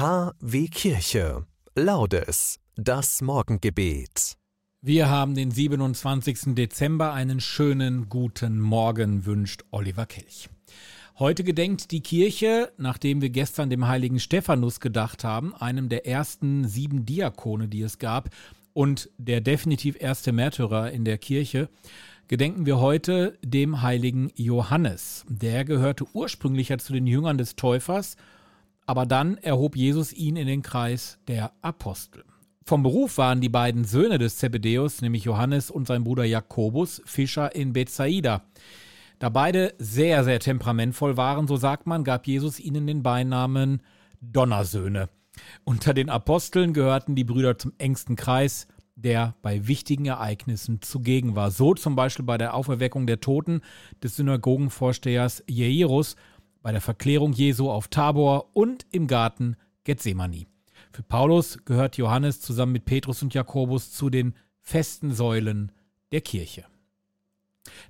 KW Kirche. Laudes. Das Morgengebet. Wir haben den 27. Dezember. Einen schönen guten Morgen wünscht Oliver Kelch. Heute gedenkt die Kirche, nachdem wir gestern dem heiligen Stephanus gedacht haben, einem der ersten sieben Diakone, die es gab und der definitiv erste Märtyrer in der Kirche, gedenken wir heute dem heiligen Johannes. Der gehörte ursprünglich zu den Jüngern des Täufers, aber dann erhob Jesus ihn in den Kreis der Apostel. Vom Beruf waren die beiden Söhne des Zebedeus, nämlich Johannes und sein Bruder Jakobus, Fischer in Bethsaida. Da beide sehr, sehr temperamentvoll waren, so sagt man, gab Jesus ihnen den Beinamen Donnersöhne. Unter den Aposteln gehörten die Brüder zum engsten Kreis, der bei wichtigen Ereignissen zugegen war. So zum Beispiel bei der Auferweckung der Toten des Synagogenvorstehers Jairus, bei der Verklärung Jesu auf Tabor und im Garten Gethsemane. Für Paulus gehört Johannes zusammen mit Petrus und Jakobus zu den festen Säulen der Kirche.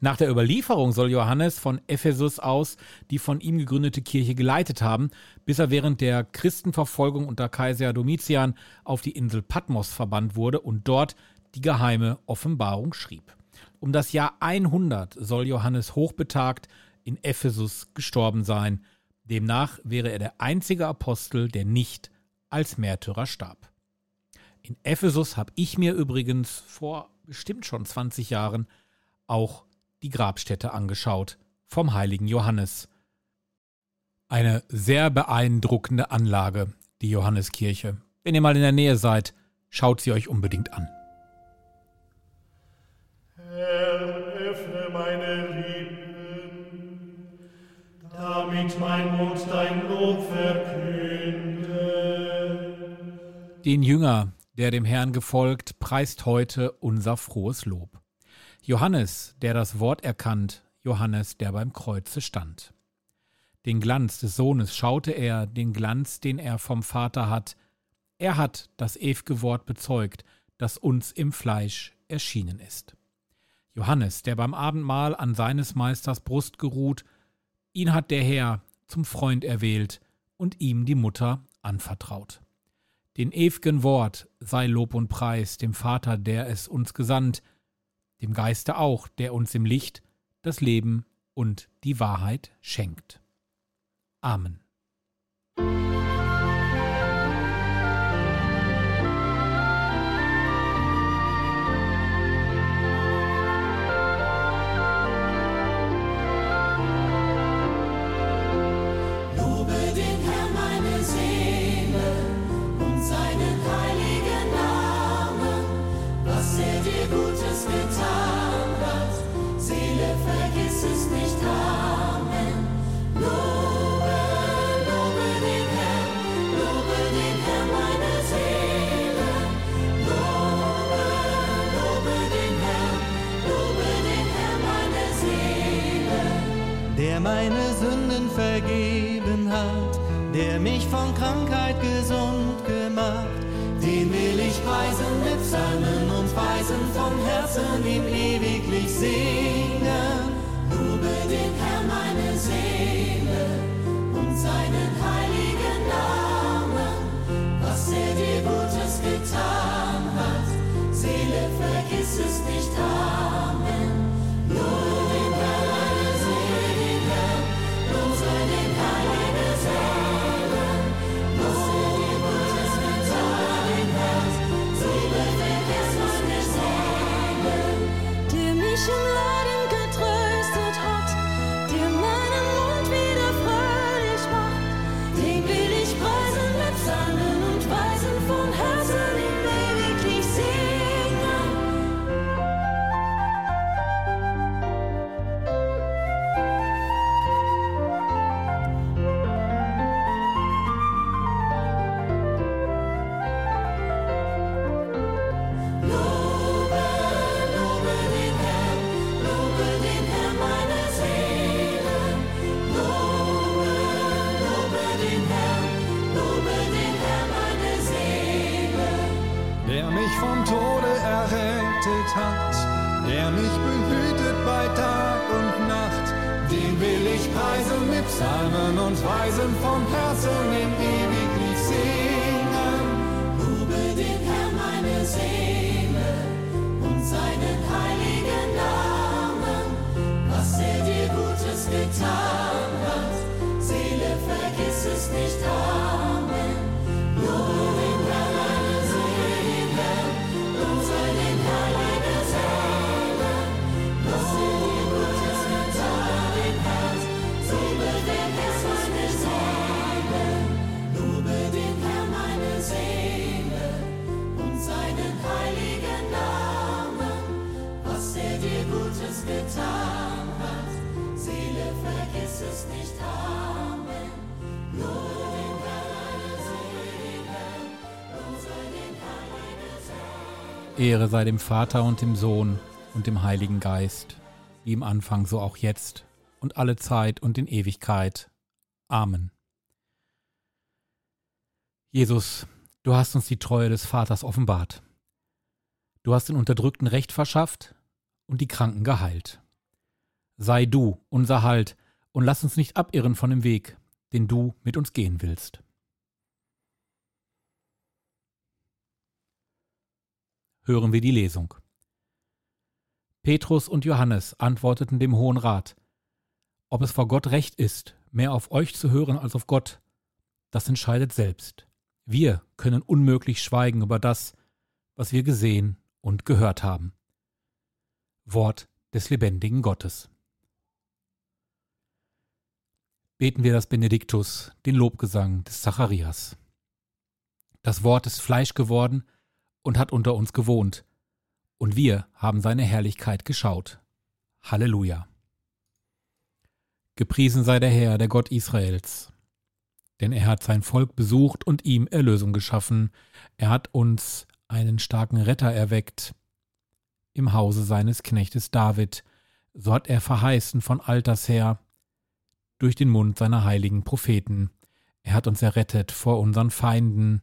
Nach der Überlieferung soll Johannes von Ephesus aus die von ihm gegründete Kirche geleitet haben, bis er während der Christenverfolgung unter Kaiser Domitian auf die Insel Patmos verbannt wurde und dort die geheime Offenbarung schrieb. Um das Jahr 100 soll Johannes hochbetagt in Ephesus gestorben sein. Demnach wäre er der einzige Apostel, der nicht als Märtyrer starb. In Ephesus habe ich mir übrigens vor bestimmt schon 20 Jahren auch die Grabstätte angeschaut vom heiligen Johannes. Eine sehr beeindruckende Anlage, die Johanneskirche. Wenn ihr mal in der Nähe seid, schaut sie euch unbedingt an. Herr, öffne meine damit mein Mund dein Lob verkünde. Den Jünger, der dem Herrn gefolgt, preist heute unser frohes Lob. Johannes, der das Wort erkannt, Johannes, der beim Kreuze stand. Den Glanz des Sohnes schaute er, den Glanz, den er vom Vater hat. Er hat das ew'ge Wort bezeugt, das uns im Fleisch erschienen ist. Johannes, der beim Abendmahl an seines Meisters Brust geruht, ihn hat der Herr zum Freund erwählt und ihm die Mutter anvertraut. Den ew'gen Wort sei Lob und Preis dem Vater, der es uns gesandt, dem Geiste auch, der uns im Licht das Leben und die Wahrheit schenkt. Amen. Meine Sünden vergeben hat, der mich von Krankheit gesund gemacht. Den will ich preisen mit Psalmen und Weisen vom Herzen ihm ewiglich singen. Lobe den Herrn meine Seele hat, der mich behütet bei Tag und Nacht. Den will ich preisen mit Psalmen und Weisen vom Herzen ihm Ehre sei dem Vater und dem Sohn und dem Heiligen Geist, wie im Anfang so auch jetzt und alle Zeit und in Ewigkeit. Amen. Jesus, du hast uns die Treue des Vaters offenbart. Du hast den Unterdrückten Recht verschafft und die Kranken geheilt. Sei du unser Halt und lass uns nicht abirren von dem Weg, den du mit uns gehen willst. Hören wir die Lesung. Petrus und Johannes antworteten dem Hohen Rat, ob es vor Gott recht ist, mehr auf euch zu hören als auf Gott, das entscheidet selbst. Wir können unmöglich schweigen über das, was wir gesehen und gehört haben. Wort des lebendigen Gottes. Beten wir das Benediktus, den Lobgesang des Zacharias. Das Wort ist Fleisch geworden und hat unter uns gewohnt, und wir haben seine Herrlichkeit geschaut. Halleluja. Gepriesen sei der Herr, der Gott Israels. Denn er hat sein Volk besucht und ihm Erlösung geschaffen. Er hat uns einen starken Retter erweckt im Hause seines Knechtes David. So hat er verheißen von alters her durch den Mund seiner heiligen Propheten. Er hat uns errettet vor unseren Feinden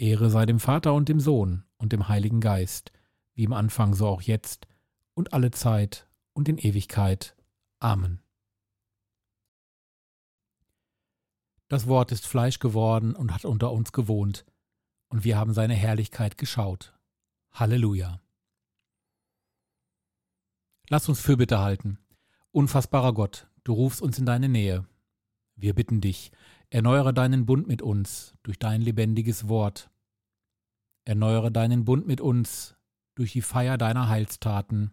Ehre sei dem Vater und dem Sohn und dem Heiligen Geist, wie im Anfang so auch jetzt und alle Zeit und in Ewigkeit. Amen. Das Wort ist Fleisch geworden und hat unter uns gewohnt, und wir haben seine Herrlichkeit geschaut. Halleluja. Lass uns Fürbitte halten. Unfassbarer Gott, du rufst uns in deine Nähe. Wir bitten dich, erneuere deinen Bund mit uns durch dein lebendiges Wort. Erneuere deinen Bund mit uns durch die Feier deiner Heilstaten.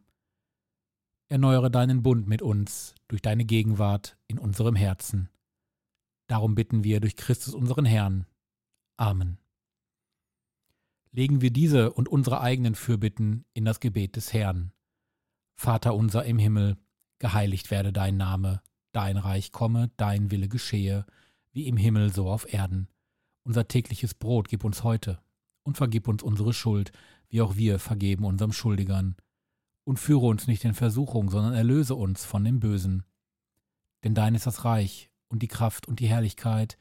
Erneuere deinen Bund mit uns durch deine Gegenwart in unserem Herzen. Darum bitten wir durch Christus unseren Herrn. Amen. Legen wir diese und unsere eigenen Fürbitten in das Gebet des Herrn. Vater unser im Himmel, geheiligt werde dein Name, dein Reich komme, dein Wille geschehe, wie im Himmel so auf Erden. Unser tägliches Brot gib uns heute und vergib uns unsere Schuld, wie auch wir vergeben unserem Schuldigern. Und führe uns nicht in Versuchung, sondern erlöse uns von dem Bösen. Denn dein ist das Reich und die Kraft und die Herrlichkeit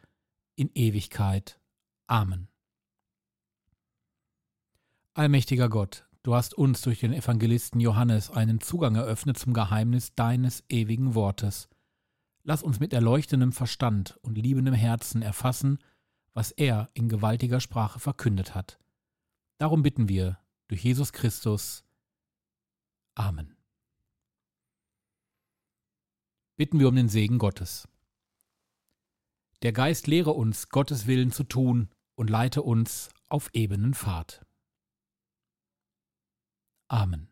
in Ewigkeit. Amen. Allmächtiger Gott, du hast uns durch den Evangelisten Johannes einen Zugang eröffnet zum Geheimnis deines ewigen Wortes. Lass uns mit erleuchtendem Verstand und liebendem Herzen erfassen, was er in gewaltiger Sprache verkündet hat. Darum bitten wir durch Jesus Christus. Amen. Bitten wir um den Segen Gottes. Der Geist lehre uns, Gottes Willen zu tun und leite uns auf ebenen Pfad. Amen.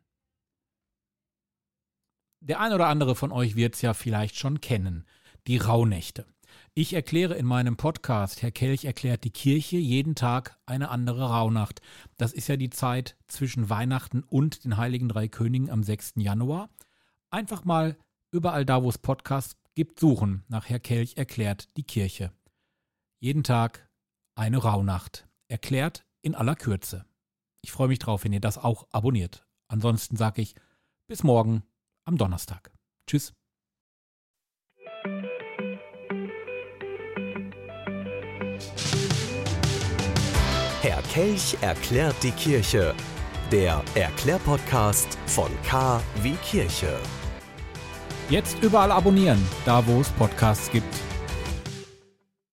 Der ein oder andere von euch wird es ja vielleicht schon kennen, die Rauhnächte. Ich erkläre in meinem Podcast, Herr Kelch erklärt die Kirche, jeden Tag eine andere Rauhnacht. Das ist ja die Zeit zwischen Weihnachten und den Heiligen Drei Königen am 6. Januar. Einfach mal überall da, wo es Podcasts gibt, suchen nach Herr Kelch erklärt die Kirche. Jeden Tag eine Rauhnacht. Erklärt in aller Kürze. Ich freue mich drauf, wenn ihr das auch abonniert. Ansonsten sage ich bis morgen am Donnerstag. Tschüss. Kelch erklärt die Kirche. Der Erklärpodcast von K wie Kirche. Jetzt überall abonnieren, da wo es Podcasts gibt.